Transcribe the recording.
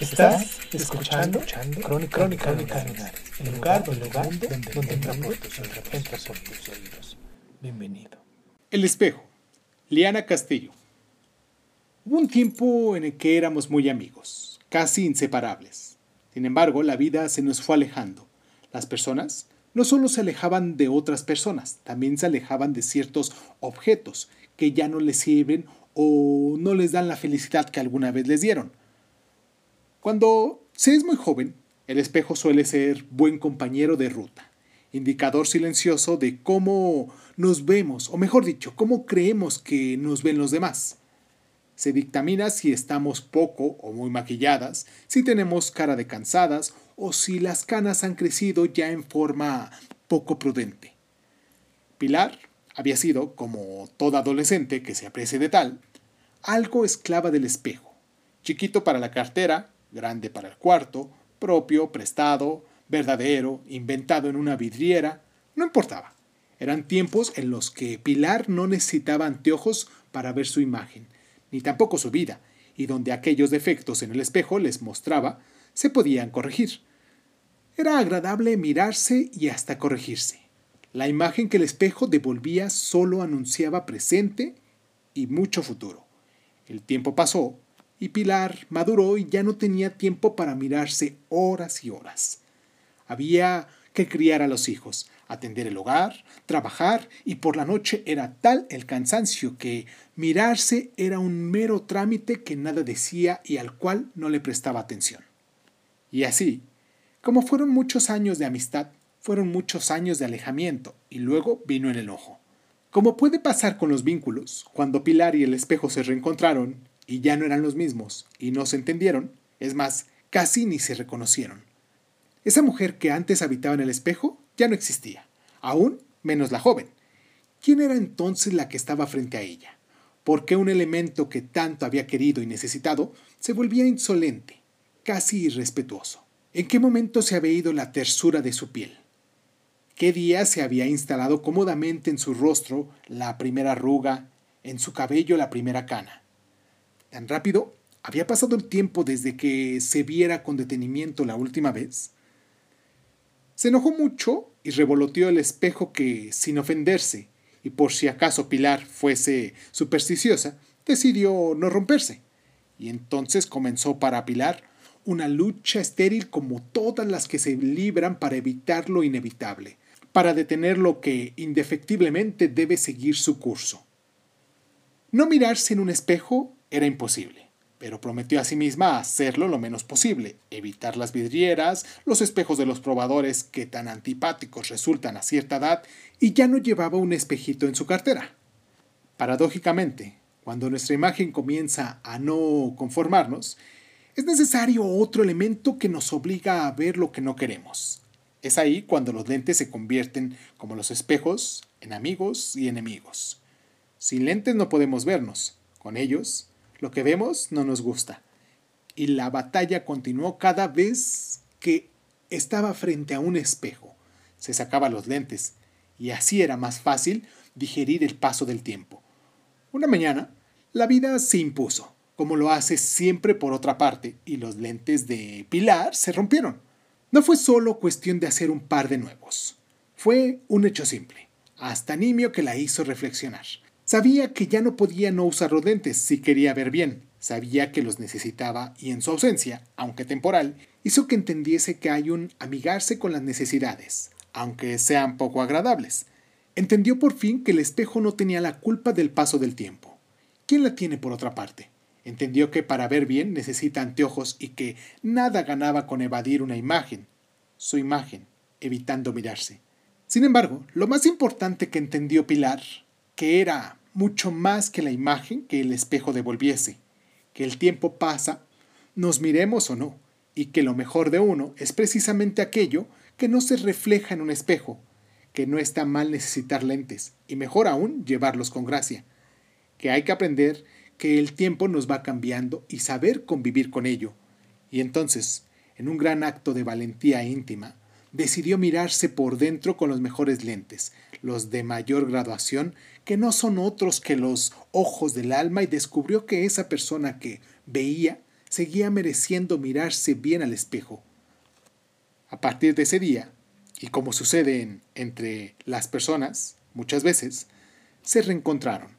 Estás escuchando, Crónica, Crónica Lunares, el lugar, el lugar donde, donde oídos, entra por tus oídos. Bienvenido. El espejo. Liana Castillo. Hubo un tiempo en el que éramos muy amigos, casi inseparables. Sin embargo, la vida se nos fue alejando. Las personas no solo se alejaban de otras personas, también se alejaban de ciertos objetos que ya no les sirven o no les dan la felicidad que alguna vez les dieron. Cuando se es muy joven, el espejo suele ser buen compañero de ruta, indicador silencioso de cómo nos vemos, o mejor dicho, cómo creemos que nos ven los demás. Se dictamina si estamos poco o muy maquilladas, si tenemos cara de cansadas o si las canas han crecido ya en forma poco prudente. Pilar había sido, como toda adolescente que se aprecie de tal, algo esclava del espejo, chiquito para la cartera, grande para el cuarto, propio, prestado, verdadero, inventado en una vidriera, no importaba. Eran tiempos en los que Pilar no necesitaba anteojos para ver su imagen, ni tampoco su vida, y donde aquellos defectos en el espejo les mostraba se podían corregir. Era agradable mirarse y hasta corregirse. La imagen que el espejo devolvía solo anunciaba presente y mucho futuro. El tiempo pasó y Pilar maduró y ya no tenía tiempo para mirarse horas y horas. Había que criar a los hijos, atender el hogar, trabajar y por la noche era tal el cansancio que mirarse era un mero trámite que nada decía y al cual no le prestaba atención. Y así, como fueron muchos años de amistad, fueron muchos años de alejamiento y luego vino el enojo. Como puede pasar con los vínculos, cuando Pilar y el espejo se reencontraron y ya no eran los mismos y no se entendieron, es más, casi ni se reconocieron. Esa mujer que antes habitaba en el espejo ya no existía, aún menos la joven. ¿Quién era entonces la que estaba frente a ella? ¿Por qué un elemento que tanto había querido y necesitado se volvía insolente, casi irrespetuoso? ¿En qué momento se había ido la tersura de su piel? ¿Qué día se había instalado cómodamente en su rostro la primera arruga, en su cabello la primera cana? Tan rápido había pasado el tiempo desde que se viera con detenimiento la última vez. Se enojó mucho y revoloteó el espejo que, sin ofenderse, y por si acaso Pilar fuese supersticiosa, decidió no romperse. Y entonces comenzó para Pilar una lucha estéril como todas las que se libran para evitar lo inevitable, para detener lo que indefectiblemente debe seguir su curso. No mirarse en un espejo era imposible, pero prometió a sí misma hacerlo lo menos posible, evitar las vidrieras, los espejos de los probadores que tan antipáticos resultan a cierta edad, y ya no llevaba un espejito en su cartera. Paradójicamente, cuando nuestra imagen comienza a no conformarnos, es necesario otro elemento que nos obliga a ver lo que no queremos. Es ahí cuando los lentes se convierten, como los espejos, en amigos y enemigos. Sin lentes no podemos vernos, con ellos lo que vemos no nos gusta. Y la batalla continuó cada vez que estaba frente a un espejo. Se sacaba los lentes y así era más fácil digerir el paso del tiempo. Una mañana, la vida se impuso, como lo hace siempre por otra parte, y los lentes de Pilar se rompieron. No fue solo cuestión de hacer un par de nuevos. Fue un hecho simple, hasta nimio que la hizo reflexionar. Sabía que ya no podía no usar los si quería ver bien. Sabía que los necesitaba y en su ausencia, aunque temporal, hizo que entendiese que hay un amigarse con las necesidades, aunque sean poco agradables. Entendió por fin que el espejo no tenía la culpa del paso del tiempo. ¿Quién la tiene por otra parte? Entendió que para ver bien necesita anteojos y que nada ganaba con evadir una imagen, su imagen, evitando mirarse. Sin embargo, lo más importante que entendió Pilar, que era mucho más que la imagen que el espejo devolviese, que el tiempo pasa, nos miremos o no, y que lo mejor de uno es precisamente aquello que no se refleja en un espejo, que no está mal necesitar lentes, y mejor aún llevarlos con gracia, que hay que aprender que el tiempo nos va cambiando y saber convivir con ello. Y entonces, en un gran acto de valentía íntima, decidió mirarse por dentro con los mejores lentes, los de mayor graduación, que no son otros que los ojos del alma, y descubrió que esa persona que veía seguía mereciendo mirarse bien al espejo. A partir de ese día, y como sucede en- entre las personas, muchas veces, se reencontraron